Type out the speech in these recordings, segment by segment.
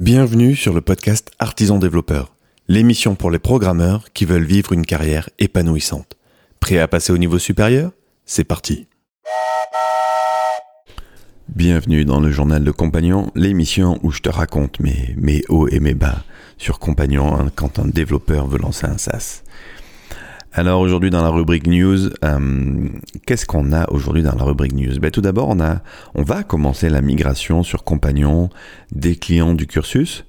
Bienvenue sur le podcast Artisan Développeur, l'émission pour les programmeurs qui veulent vivre une carrière épanouissante. Prêt à passer au niveau supérieur? C'est parti Bienvenue dans le journal de Compagnon, l'émission où je te raconte mes, mes hauts et mes bas sur Compagnon hein, quand un développeur veut lancer un SaaS. Alors aujourd'hui dans la rubrique news, euh, qu'est-ce qu'on a aujourd'hui dans la rubrique news? Ben, Tout d'abord, on, a, on va commencer la migration sur Compagnon des clients du cursus.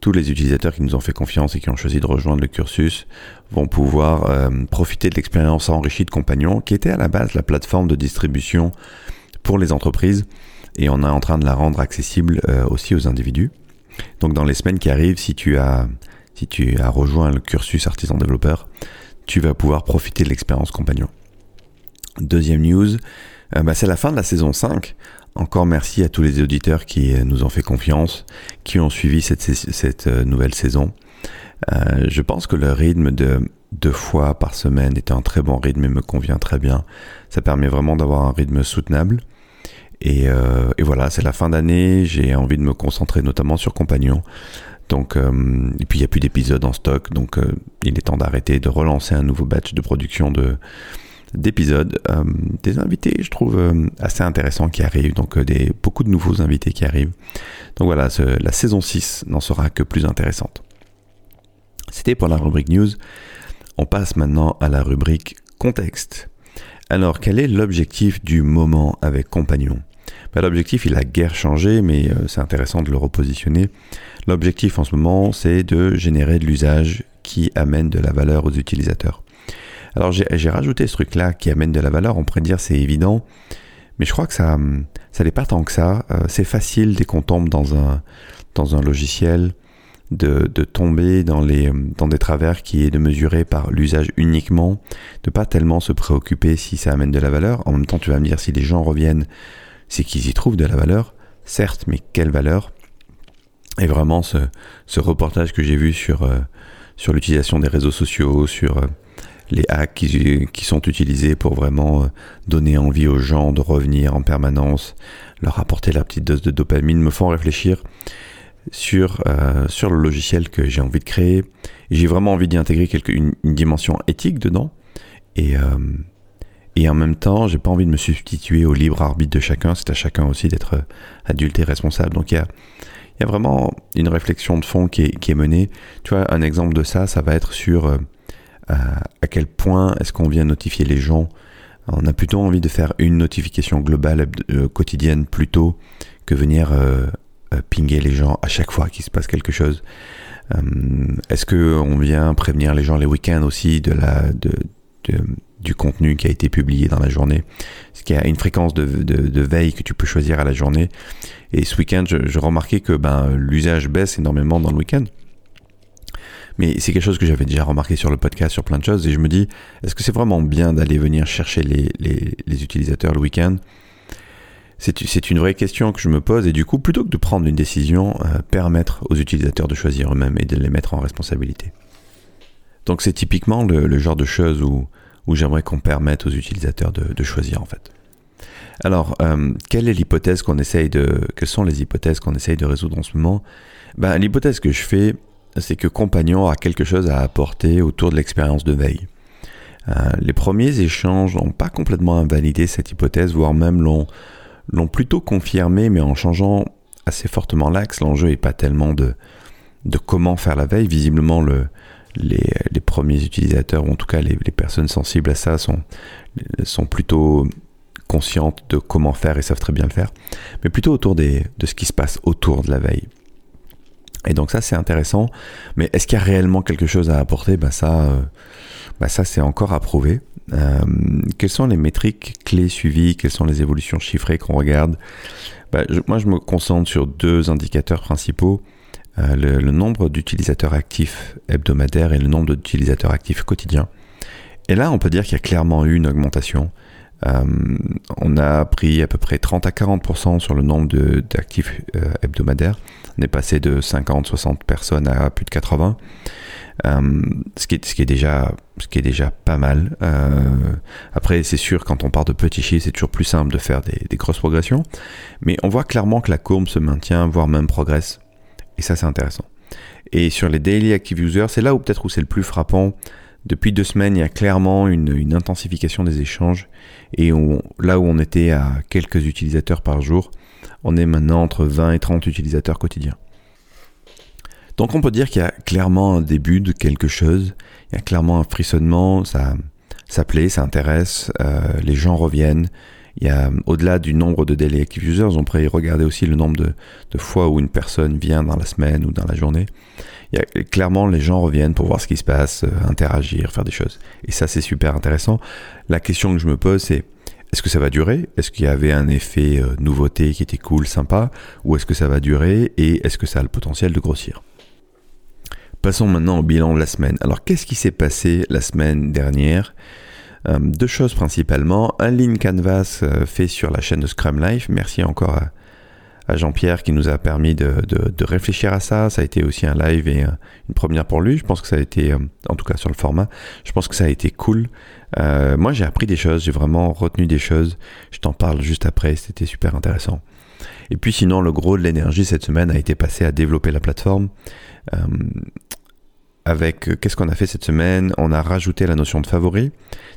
Tous les utilisateurs qui nous ont fait confiance et qui ont choisi de rejoindre le cursus vont pouvoir euh, profiter de l'expérience enrichie de Compagnon, qui était à la base la plateforme de distribution pour les entreprises, et on est en train de la rendre accessible euh, aussi aux individus. Donc dans les semaines qui arrivent, si tu as, si tu as rejoint le cursus artisan développeur, tu vas pouvoir profiter de l'expérience compagnon. Deuxième news, euh, bah, c'est la fin de la saison 5. Encore merci à tous les auditeurs qui euh, nous ont fait confiance, qui ont suivi cette, euh, nouvelle saison. je pense que le rythme de deux fois par semaine est un très bon rythme et me convient très bien. Ça permet vraiment d'avoir un rythme soutenable. Et, et voilà, c'est la fin d'année, j'ai envie de me concentrer notamment sur Compagnon. Donc, euh, et puis il n'y a plus d'épisodes en stock, donc euh, il est temps d'arrêter, de relancer un nouveau batch de production de d'épisodes. Euh, des invités, je trouve assez intéressants qui arrivent, donc des, beaucoup de nouveaux invités qui arrivent. Donc voilà, la saison 6 n'en sera que plus intéressante. C'était pour la rubrique news. On passe maintenant à la rubrique contexte. Alors, quel est l'objectif du moment avec Compagnon? Bah, L'objectif, il a guère changé, mais c'est intéressant de le repositionner. L'objectif en ce moment, c'est de générer de l'usage qui amène de la valeur aux utilisateurs. Alors j'ai rajouté ce truc-là qui amène de la valeur, on pourrait dire c'est évident, mais je crois que ça ça n'est pas tant que ça. Euh, c'est facile dès qu'on tombe dans un, dans un logiciel de, tomber dans, les, dans des travers qui est de mesurer par l'usage uniquement, de pas tellement se préoccuper si ça amène de la valeur. En même temps, tu vas me dire si les gens reviennent, c'est qu'ils y trouvent de la valeur. Certes, mais quelle valeur? Et vraiment, ce, reportage que j'ai vu sur, euh, sur l'utilisation des réseaux sociaux, sur euh, les hacks qui, sont utilisés pour vraiment euh, donner envie aux gens de revenir en permanence, leur apporter la petite dose de dopamine, me font réfléchir sur, sur le logiciel que j'ai envie de créer. J'ai vraiment envie d'y intégrer une, une, dimension éthique dedans. Et, et en même temps, j'ai pas envie de me substituer au libre arbitre de chacun. C'est à chacun aussi d'être adulte et responsable. Donc il y a il y a vraiment une réflexion de fond qui est, menée. Tu vois, un exemple de ça, ça va être sur euh, à quel point est-ce qu'on vient notifier les gens. On a plutôt envie de faire une notification globale euh, quotidienne plutôt que venir euh, pinguer les gens à chaque fois qu'il se passe quelque chose. est-ce qu'on vient prévenir les gens les week-ends aussi de la, de, du contenu qui a été publié dans la journée? Ce qui a une fréquence de, veille que tu peux choisir à la journée? Et ce week-end, je, remarquais que ben, l'usage baisse énormément dans le week-end. Mais c'est quelque chose que j'avais déjà remarqué sur le podcast, sur plein de choses. Et je me dis, est-ce que c'est vraiment bien d'aller venir chercher les, les, utilisateurs le week-end? C'est une vraie question que je me pose et du coup, plutôt que de prendre une décision, euh, permettre aux utilisateurs de choisir eux-mêmes et de les mettre en responsabilité. Donc c'est typiquement le, genre de choses où où j'aimerais qu'on permette aux utilisateurs de, choisir en fait. Alors, euh, quelle est l'hypothèse qu'on essaye de, quelles sont les hypothèses qu'on essaye de résoudre en ce moment? Ben, L'hypothèse que je fais, c'est que Compagnon a quelque chose à apporter autour de l'expérience de veille. Euh, les premiers échanges n'ont pas complètement invalidé cette hypothèse, voire même l'ont, plutôt confirmé, mais en changeant assez fortement l'axe. L'enjeu n'est pas tellement de, de comment faire la veille. Visiblement, le, les, premiers utilisateurs, ou en tout cas les, personnes sensibles à ça, sont, sont plutôt conscientes de comment faire et savent très bien le faire, mais plutôt autour de ce qui se passe autour de la veille. Et donc ça c'est intéressant, mais est-ce qu'il y a réellement quelque chose à apporter? Bah ça, euh, bah ça c'est encore à prouver. Euh, quelles sont les métriques clés suivies? Quelles sont les évolutions chiffrées qu'on regarde? Bah, Moi je me concentre sur deux indicateurs principaux. Euh, le, nombre d'utilisateurs actifs hebdomadaires et le nombre d'utilisateurs actifs quotidiens. Et là, on peut dire qu'il y a clairement eu une augmentation. Euh, on a pris à peu près 30 à 40% sur le nombre d'actifs euh, hebdomadaires. On est passé de 50-60 personnes à plus de 80. ce, qui est, ce, qui est déjà, ce qui est déjà pas mal. après, c'est sûr, quand on part de petits chiffres, c'est toujours plus simple de faire des, des, grosses progressions. Mais on voit clairement que la courbe se maintient, voire même progresse Et ça, c'est intéressant. Et sur les daily active users, c'est là où peut-être où c'est le plus frappant. Depuis deux semaines, il y a clairement une, intensification des échanges. Et là où on était à quelques utilisateurs par jour, on est maintenant entre 20 et 30 utilisateurs quotidiens. Donc on peut dire qu'il y a clairement un début de quelque chose, il y a clairement un frissonnement, ça, plaît, ça intéresse, euh, les gens reviennent. Il y a au-delà du nombre de daily active users, on pourrait regarder aussi le nombre de, fois où une personne vient dans la semaine ou dans la journée. A, clairement, les gens reviennent pour voir ce qui se passe, euh, interagir, faire des choses. Et ça, c'est super intéressant. La question que je me pose, c'est est-ce que ça va durer? Est-ce qu'il y avait un effet euh, nouveauté qui était cool, sympa? Ou est-ce que ça va durer Et est-ce que ça a le potentiel de grossir? Passons maintenant au bilan de la semaine. Alors qu'est-ce qui s'est passé la semaine dernière? euh, Deux choses principalement. Un lean canvas euh, fait sur la chaîne de Scrum Life. Merci encore à, Jean-Pierre qui nous a permis de, réfléchir à ça. Ça a été aussi un live et une première pour lui. Je pense que ça a été, euh, en tout cas sur le format, je pense que ça a été cool. moi j'ai appris des choses, j'ai vraiment retenu des choses. Je t'en parle juste après, c'était super intéressant. Et puis sinon, le gros de l'énergie cette semaine a été passé à développer la plateforme. Euh, avec euh, qu'est-ce qu'on a fait cette semaine? On a rajouté la notion de favori.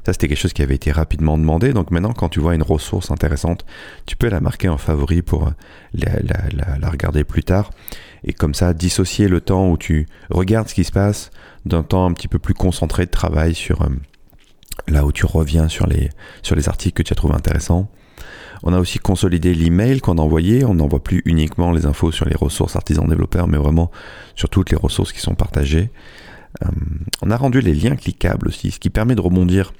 Ça, c'était quelque chose qui avait été rapidement demandé. Donc maintenant, quand tu vois une ressource intéressante, tu peux la marquer en favori pour euh, la, regarder plus tard. Et comme ça, dissocier le temps où tu regardes ce qui se passe d'un temps un petit peu plus concentré de travail sur là où tu reviens sur les, sur les articles que tu as trouvé intéressants. On a aussi consolidé l'email qu'on envoyait. On n'envoie plus uniquement les infos sur les ressources artisans développeurs, mais vraiment sur toutes les ressources qui sont partagées. Euh, on a rendu les liens cliquables aussi, ce qui permet de rebondir,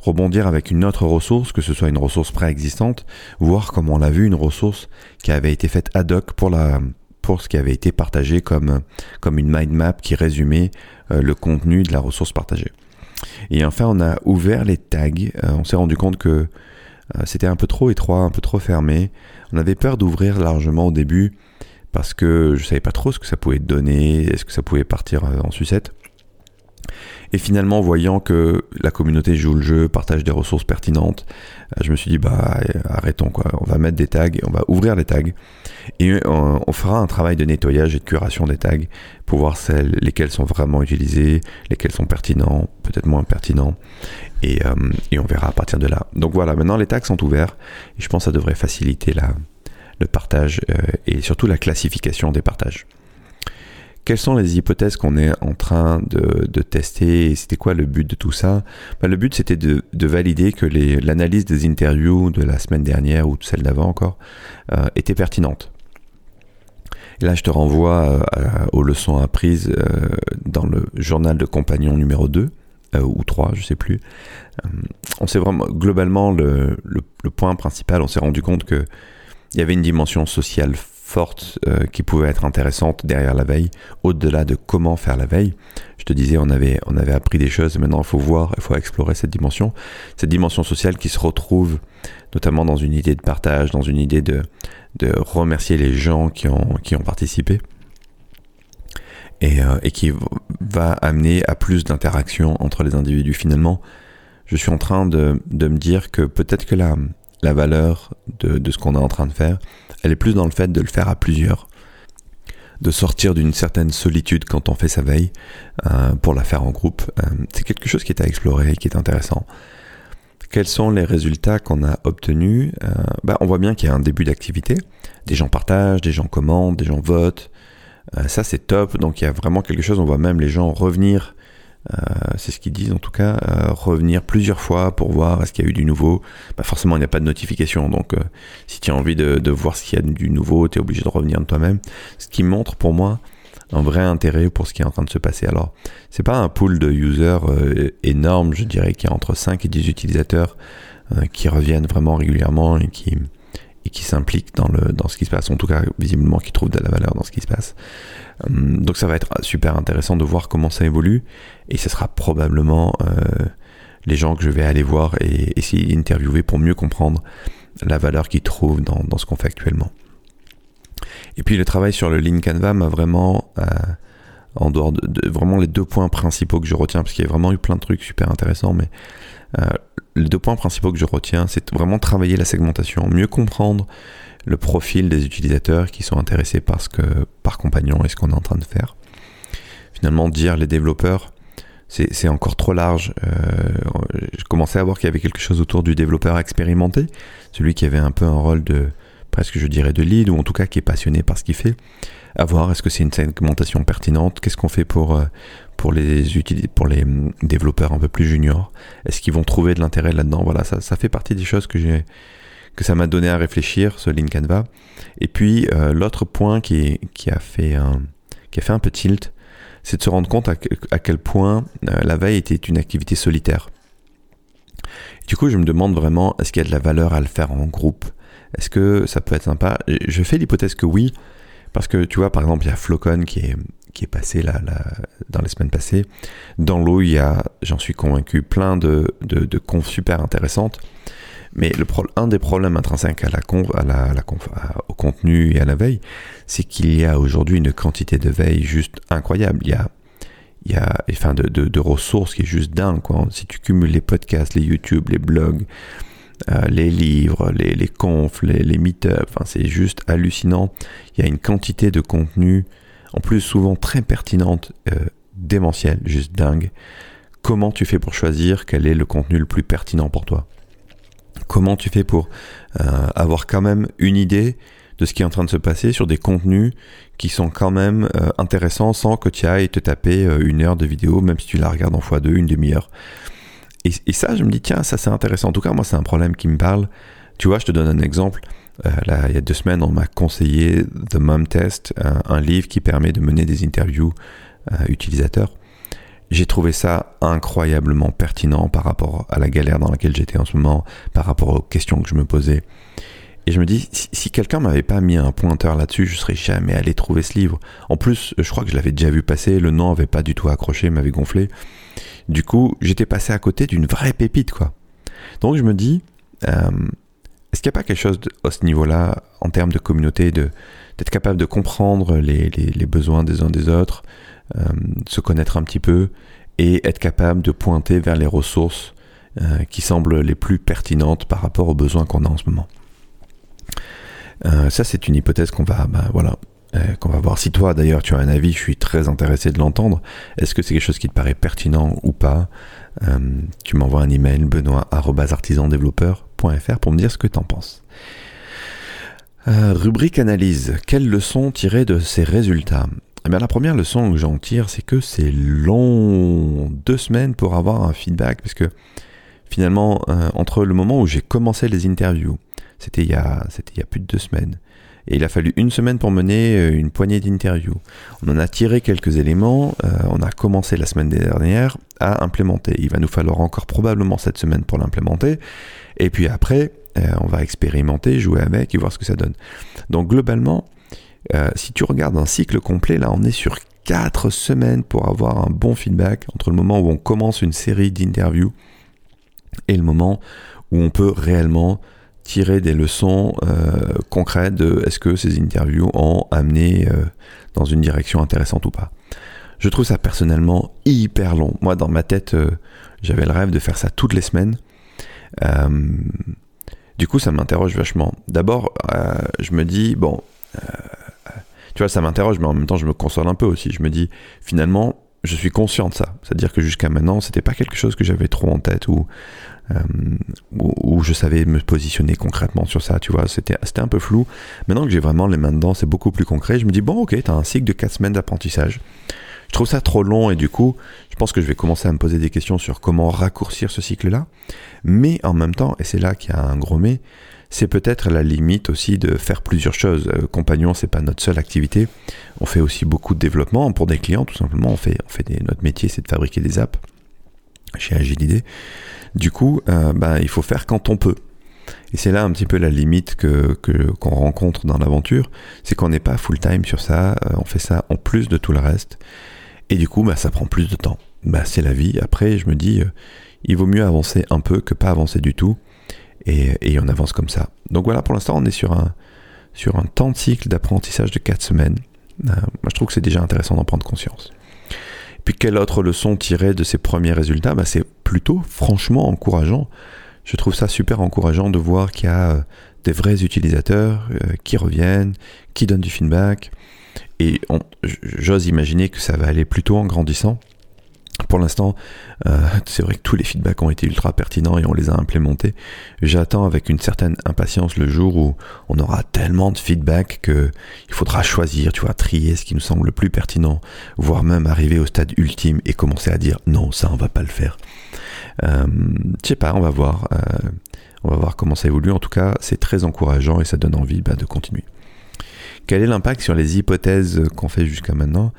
rebondir avec une autre ressource, que ce soit une ressource préexistante, voir comme on l'a vu, une ressource qui avait été faite ad hoc pour ce qui avait été partagé comme, une mind map qui résumait euh, le contenu de la ressource partagée. Et enfin, on a ouvert les tags. Euh, on s'est rendu compte que c'était un peu trop étroit, un peu trop fermé. On avait peur d'ouvrir largement au début parce que je savais pas trop ce que ça pouvait donner, est-ce que ça pouvait partir euh, en sucette. Et finalement, voyant que la communauté joue le jeu, partage des ressources pertinentes, euh, je me suis dit, bah, arrêtons, quoi. On va mettre des tags, on va ouvrir les tags, et on, fera un travail de nettoyage et de curation des tags pour voir celles, lesquels sont vraiment utilisés, lesquels sont pertinents, peut-être moins pertinents, et, euh, on verra à partir de là. Donc voilà, maintenant les tags sont ouverts, et je pense que ça devrait faciliter le partage euh, et surtout la classification des partages. Quelles sont les hypothèses qu'on est en train de, tester et c'était quoi le but de tout ça? Bah, Le but c'était de, valider que l'analyse des interviews de la semaine dernière ou de celle d'avant encore euh, était pertinente. Et là je te renvoie euh, aux leçons apprises euh, dans le journal de compagnon numéro 2 ou 3, je sais plus. on vraiment, globalement, le, le, point principal, on s'est rendu compte que il y avait une dimension sociale forte euh, qui pouvait être intéressante derrière la veille, au-delà de comment faire la veille. Je te disais, on avait, on avait appris des choses, maintenant il faut voir, il faut explorer cette dimension, cette dimension sociale qui se retrouve notamment dans une idée de partage, dans une idée de, de remercier les gens qui ont, qui ont participé. Et, euh, et qui va amener à plus d'interaction entre les individus. Finalement, je suis en train de, de me dire que peut-être que la, la valeur de, ce qu'on est en train de faire, elle est plus dans le fait de le faire à plusieurs, de sortir d'une certaine solitude quand on fait sa veille euh, pour la faire en groupe. Euh, c'est quelque chose qui est à explorer et qui est intéressant. Quels sont les résultats qu'on a obtenus? Euh, bah, On voit bien qu'il y a un début d'activité. Des gens partagent, des gens commentent, des gens votent. ça c'est top. Donc il y a vraiment quelque chose. On voit même les gens revenir c'est ce qu'ils disent en tout cas, euh, revenir plusieurs fois pour voir est-ce qu'il y a eu du nouveau. Bah forcément, il n'y a pas de notification, donc euh, si tu as envie de, voir s'il y a du nouveau, tu es obligé de revenir de toi-même. Ce qui montre pour moi un vrai intérêt pour ce qui est en train de se passer. Alors, c'est pas un pool de users énorme, je dirais qu'il y a entre 5 et 10 utilisateurs qui reviennent vraiment régulièrement et qui, et qui s'impliquent dans, le, dans ce qui se passe, en tout cas visiblement qui trouvent de la valeur dans ce qui se passe. Hum, donc ça va être super intéressant de voir comment ça évolue et ce sera probablement euh, les gens que je vais aller voir et essayer d'interviewer pour mieux comprendre la valeur qu'ils trouvent dans, ce qu'on fait actuellement. Et puis le travail sur le Lean Canva m'a vraiment, euh, en dehors de, vraiment les deux points principaux que je retiens, parce qu'il y a vraiment eu plein de trucs super intéressants, mais euh, les deux points principaux que je retiens, c'est vraiment travailler la segmentation, mieux comprendre le profil des utilisateurs qui sont intéressés par ce que par compagnon et ce qu'on est en train de faire. Finalement, dire les développeurs, c'est encore trop large. Euh, je commençais à voir qu'il y avait quelque chose autour du développeur expérimenté, celui qui avait un peu un rôle de presque je dirais de lead ou en tout cas qui est passionné par ce qu'il fait. À voir. Est-ce que c'est une segmentation pertinente, qu'est-ce qu'on fait pour euh, pour les pour les hum, développeurs un peu plus juniors, est-ce qu'ils vont trouver de l'intérêt là-dedans? Voilà, ça, ça fait partie des choses que j'ai que ça m'a donné à réfléchir, ce Link Canva. Et puis euh, l'autre point qui, qui, a fait un, qui a fait un peu tilt, c'est de se rendre compte à, quel point euh, la veille était une activité solitaire. du coup, je me demande vraiment, est-ce qu'il y a de la valeur à le faire en groupe? Est-ce que ça peut être sympa? Je fais l'hypothèse que oui, parce que tu vois, par exemple, il y a Flocon qui est, qui est passé là, dans les semaines passées. Dans l'eau, il y a, j'en suis convaincu, plein de, de, de confs super intéressantes. Mais le un des problèmes intrinsèques à la, à la, au contenu et à la veille, c'est qu'il y a aujourd'hui une quantité de veille juste incroyable. Il y a, il y a enfin, de, de, ressources qui est juste dingue. Quoi. Si tu cumules les podcasts, les YouTube, les blogs, euh, les livres, les, les confs, les, les meet-ups, enfin, c'est juste hallucinant. Il y a une quantité de contenu, en plus souvent très pertinente, euh, démentielle, juste dingue. Comment tu fais pour choisir quel est le contenu le plus pertinent pour toi? Comment tu fais pour euh, avoir quand même une idée de ce qui est en train de se passer sur des contenus qui sont quand même euh, intéressants sans que tu ailles te taper une heure de vidéo, même si tu la regardes en x2, une demi-heure? Et, ça, je me dis, tiens, ça c'est intéressant. En tout cas, moi, c'est un problème qui me parle. Tu vois, je te donne un exemple. là, il y a deux semaines, on m'a conseillé The Mom Test, un, livre qui permet de mener des interviews utilisateurs j'ai trouvé ça incroyablement pertinent par rapport à la galère dans laquelle j'étais en ce moment, par rapport aux questions que je me posais. Et je me dis, si, quelqu'un m'avait pas mis un pointeur là-dessus, je serais jamais allé trouver ce livre. En plus, je crois que je l'avais déjà vu passer, le nom avait pas du tout accroché, m'avait gonflé. Du coup, j'étais passé à côté d'une vraie pépite, quoi. Donc je me dis, euh, est-ce qu'il n'y a pas quelque chose à ce niveau-là, en termes de communauté, de d'être capable de comprendre les, les, les besoins des uns des autres, euh, se connaître un petit peu et être capable de pointer vers les ressources euh, qui semblent les plus pertinentes par rapport aux besoins qu'on a en ce moment? Euh, ça, c'est une hypothèse qu'on va, bah, voilà, qu'on va voir. Si toi, d'ailleurs, tu as un avis, je suis très intéressé de l'entendre. Est-ce que c'est quelque chose qui te paraît pertinent ou pas Tu m'envoies un email, benoît.artisandéveloppeur.fr pour me dire ce que tu en penses. rubrique analyse. Quelles leçons tirer de ces résultats? Eh la première leçon que j'en tire, c'est que c'est long, deux semaines pour avoir un feedback, parce que finalement, euh, entre le moment où j'ai commencé les interviews, c'était il, y a, plus de deux semaines, et il a fallu une semaine pour mener euh, une poignée d'interviews. On en a tiré quelques éléments, euh, on a commencé la semaine dernière à implémenter. Il va nous falloir encore probablement cette semaine pour l'implémenter, et puis après, on va expérimenter, jouer avec et voir ce que ça donne. Donc globalement, euh, si tu regardes un cycle complet, là on est sur 4 semaines pour avoir un bon feedback entre le moment où on commence une série d'interviews et le moment où on peut réellement tirer des leçons euh, concrètes de est-ce que ces interviews ont amené euh, dans une direction intéressante ou pas. Je trouve ça personnellement hyper long. Moi, dans ma tête, j'avais le rêve de faire ça toutes les semaines. du coup, ça m'interroge vachement. D'abord, je me dis, bon, tu vois, ça m'interroge, mais en même temps, je me console un peu aussi. Je me dis, finalement, je suis conscient de ça. C'est-à-dire que jusqu'à maintenant, c'était pas quelque chose que j'avais trop en tête ou euh, où, je savais me positionner concrètement sur ça, tu vois. C'était, un peu flou. Maintenant que j'ai vraiment les mains dedans, c'est beaucoup plus concret. Je me dis, bon, ok, t'as un cycle de 4 semaines d'apprentissage. Je trouve ça trop long et du coup, je pense que je vais commencer à me poser des questions sur comment raccourcir ce cycle-là. Mais en même temps, et c'est là qu'il y a un gros mais, c'est peut-être la limite aussi de faire plusieurs choses. Euh, Compagnon, c'est pas notre seule activité. On fait aussi beaucoup de développement pour des clients, tout simplement. On fait, on fait notre métier, c'est de fabriquer des apps chez Agilidé. Du coup, euh, ben, il faut faire quand on peut. Et c'est là un petit peu la limite que, qu'on rencontre dans l'aventure, c'est qu'on n'est pas full time sur ça, euh, on fait ça en plus de tout le reste, et du coup, bah, ça prend plus de temps. Bah, c'est la vie. Après, je me dis, il vaut mieux avancer un peu que pas avancer du tout et, on avance comme ça. Donc voilà, pour l'instant, on est sur un, sur un temps de cycle d'apprentissage de 4 semaines. Euh, moi, je trouve que c'est déjà intéressant d'en prendre conscience. Puis, quelle autre leçon tirer de ces premiers résultats? Bah, C'est plutôt franchement encourageant. je trouve ça super encourageant de voir qu'il y a des vrais utilisateurs qui reviennent, qui donnent du feedback. Et j'ose imaginer que ça va aller plutôt en grandissant. Pour l'instant, euh, c'est vrai que tous les feedbacks ont été ultra pertinents et on les a implémentés. J'attends avec une certaine impatience le jour où on aura tellement de feedback que il faudra choisir, tu vois, trier ce qui nous semble le plus pertinent, voire même arriver au stade ultime et commencer à dire non, ça on va pas le faire. Euh, je sais pas, on va voir. Euh, on va voir comment ça évolue. En tout cas, c'est très encourageant et ça donne envie bah, de continuer. Quel est l'impact sur les hypothèses qu'on fait jusqu'à maintenant?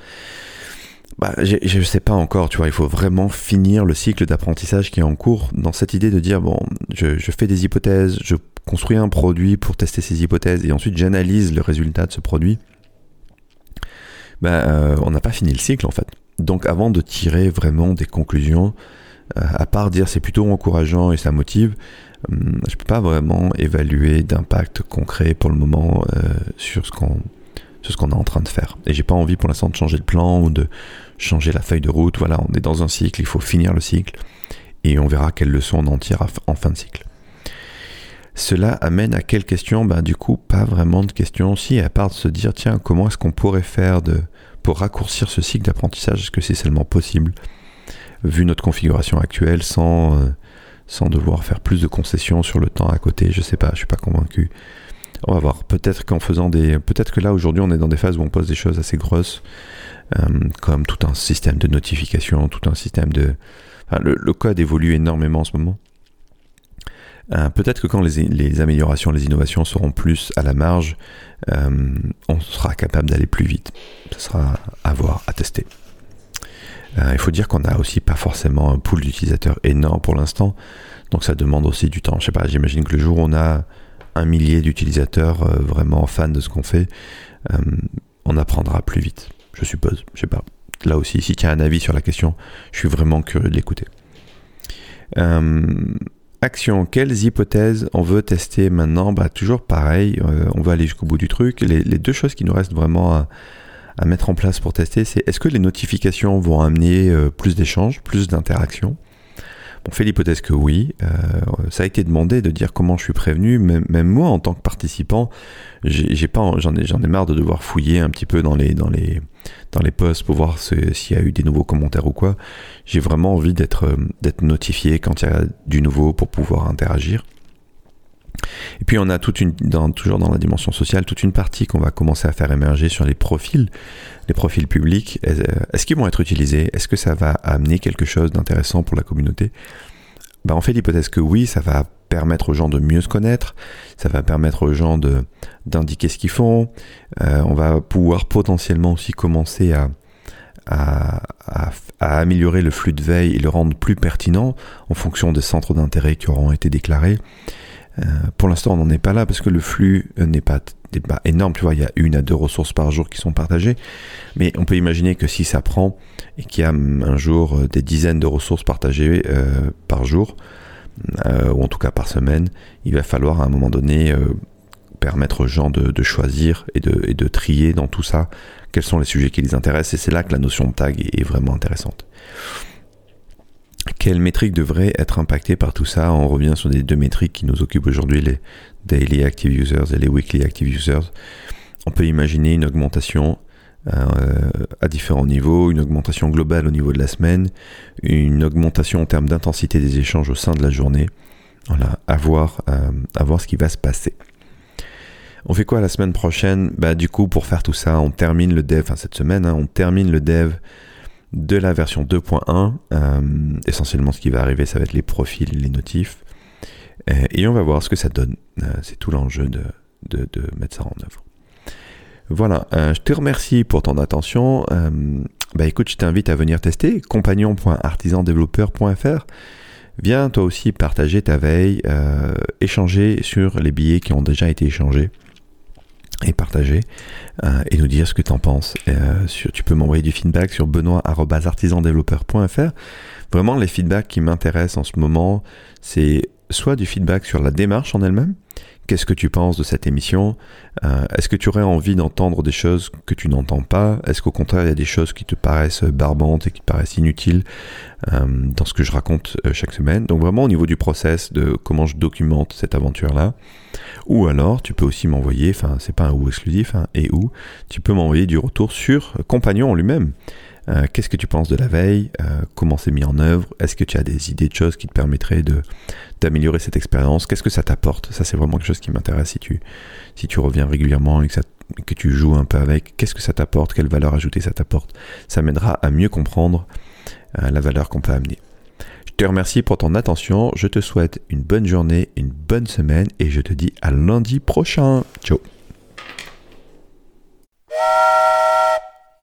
Bah, je ne sais pas encore, tu vois, il faut vraiment finir le cycle d'apprentissage qui est en cours dans cette idée de dire, bon, je, fais des hypothèses, je construis un produit pour tester ces hypothèses et ensuite j'analyse le résultat de ce produit. Bah, euh, on n'a pas fini le cycle en fait. Donc avant de tirer vraiment des conclusions, euh, à part dire c'est plutôt encourageant et ça motive, hum, je peux pas vraiment évaluer d'impact concret pour le moment euh, sur ce qu'on ce qu'on est en train de faire. Et j'ai pas envie pour l'instant de changer le plan ou de changer la feuille de route. Voilà, on est dans un cycle, il faut finir le cycle et on verra quelles leçons on en tire en fin de cycle. Cela amène à quelles questions Ben du coup, pas vraiment de questions aussi, à part de se dire tiens, comment est-ce qu'on pourrait faire de, pour raccourcir ce cycle d'apprentissage? Est-ce que c'est seulement possible vu notre configuration actuelle sans, euh, sans devoir faire plus de concessions sur le temps à côté? Je sais pas, je suis pas convaincu. On va voir. Peut-être qu'en faisant des. Peut-être que là, aujourd'hui, on est dans des phases où on pose des choses assez grosses, euh, comme tout un système de notification, tout un système de. le, code évolue énormément en ce moment. Euh, peut-être que quand les, améliorations, les innovations seront plus à la marge, euh, on sera capable d'aller plus vite. Ce sera à voir, à tester. il faut dire qu'on n'a aussi pas forcément un pool d'utilisateurs énorme pour l'instant, donc ça demande aussi du temps. Je sais pas, j'imagine que le jour où on a un millier d'utilisateurs euh, vraiment fans de ce qu'on fait, euh, on apprendra plus vite, je suppose. Je sais pas. Là aussi, si tu as un avis sur la question, je suis vraiment curieux de l'écouter. Euh, action, quelles hypothèses on veut tester maintenant? Bah, Toujours pareil, on va aller jusqu'au bout du truc. Les, deux choses qui nous restent vraiment à, à mettre en place pour tester, c'est est-ce que les notifications vont amener plus d'échanges, plus d'interactions? On fait l'hypothèse que oui. Euh, ça a été demandé de dire comment je suis prévenu. Même, moi, en tant que participant, j'ai pas, j'en ai, j'en ai marre de devoir fouiller un petit peu dans les, dans les, dans les posts pour voir s'il y a eu des nouveaux commentaires ou quoi. J'ai vraiment envie d'être, euh, d'être notifié quand il y a du nouveau pour pouvoir interagir. Et puis on a toujours dans la dimension sociale, toute une partie qu'on va commencer à faire émerger sur les profils, les profils publics. Euh, est-ce qu'ils vont être utilisés? Est-ce que ça va amener quelque chose d'intéressant pour la communauté? Ben, On fait l'hypothèse que oui, ça va permettre aux gens de mieux se connaître, ça va permettre aux gens de, d'indiquer ce qu'ils font, euh, on va pouvoir potentiellement aussi commencer à, à, améliorer le flux de veille et le rendre plus pertinent en fonction des centres d'intérêt qui auront été déclarés. Euh, pour l'instant, on n'en est pas là parce que le flux euh, n'est pas, énorme. Tu vois, il y a une à deux ressources par jour qui sont partagées. Mais on peut imaginer que si ça prend et qu'il y a un jour euh, des dizaines de ressources partagées par jour, ou en tout cas par semaine, il va falloir à un moment donné permettre aux gens de, choisir et de, trier dans tout ça quels sont les sujets qui les intéressent. Et c'est là que la notion de tag est vraiment intéressante. Quelles métriques devraient être impactées par tout ça On revient sur les deux métriques qui nous occupent aujourd'hui, les Daily Active Users et les Weekly Active Users. On peut imaginer une augmentation euh, à différents niveaux, une augmentation globale au niveau de la semaine, une augmentation en termes d'intensité des échanges au sein de la journée. Voilà, à voir, euh, à voir ce qui va se passer. On fait quoi la semaine prochaine? Bah du coup pour faire tout ça, on termine le dev, enfin cette semaine, hein, on termine le dev de la version 2.1. Euh, essentiellement, ce qui va arriver, ça va être les profils, les notifs. Euh, et on va voir ce que ça donne. Euh, c'est tout l'enjeu de, mettre ça en œuvre. Voilà, je te remercie pour ton attention. bah écoute, je t'invite à venir tester compagnon.artisandéveloppeur.fr. Viens toi aussi partager ta veille, échanger sur les billets qui ont déjà été échangés et partager euh, et nous dire ce que tu en penses. Euh, tu peux m'envoyer du feedback sur benoît.artisandéveloppeur.fr. Vraiment, les feedbacks qui m'intéressent en ce moment, c'est soit du feedback sur la démarche en elle-même, Qu'est-ce que tu penses de cette émission? Euh, Est-ce que tu aurais envie d'entendre des choses que tu n'entends pas? Est-ce qu'au contraire, il y a des choses qui te paraissent barbantes et qui te paraissent inutiles euh, dans ce que je raconte euh, chaque semaine? Donc vraiment au niveau du process de comment je documente cette aventure-là. Ou alors, tu peux aussi m'envoyer, enfin, c'est pas un ou exclusif, hein, et ou, tu peux m'envoyer du retour sur Compagnon lui-même. Euh, qu'est-ce que tu penses de la veille? Euh, Comment c'est mis en œuvre? Est-ce que tu as des idées de choses qui te permettraient d'améliorer cette expérience? Qu'est-ce que ça t'apporte? Ça, c'est vraiment quelque chose qui m'intéresse si tu, si tu reviens régulièrement et que, que tu joues un peu avec. Qu'est-ce que ça t'apporte? Quelle valeur ajoutée ça t'apporte? Ça m'aidera à mieux comprendre euh, la valeur qu'on peut amener. Je te remercie pour ton attention. Je te souhaite une bonne journée, une bonne semaine et je te dis à lundi prochain. Ciao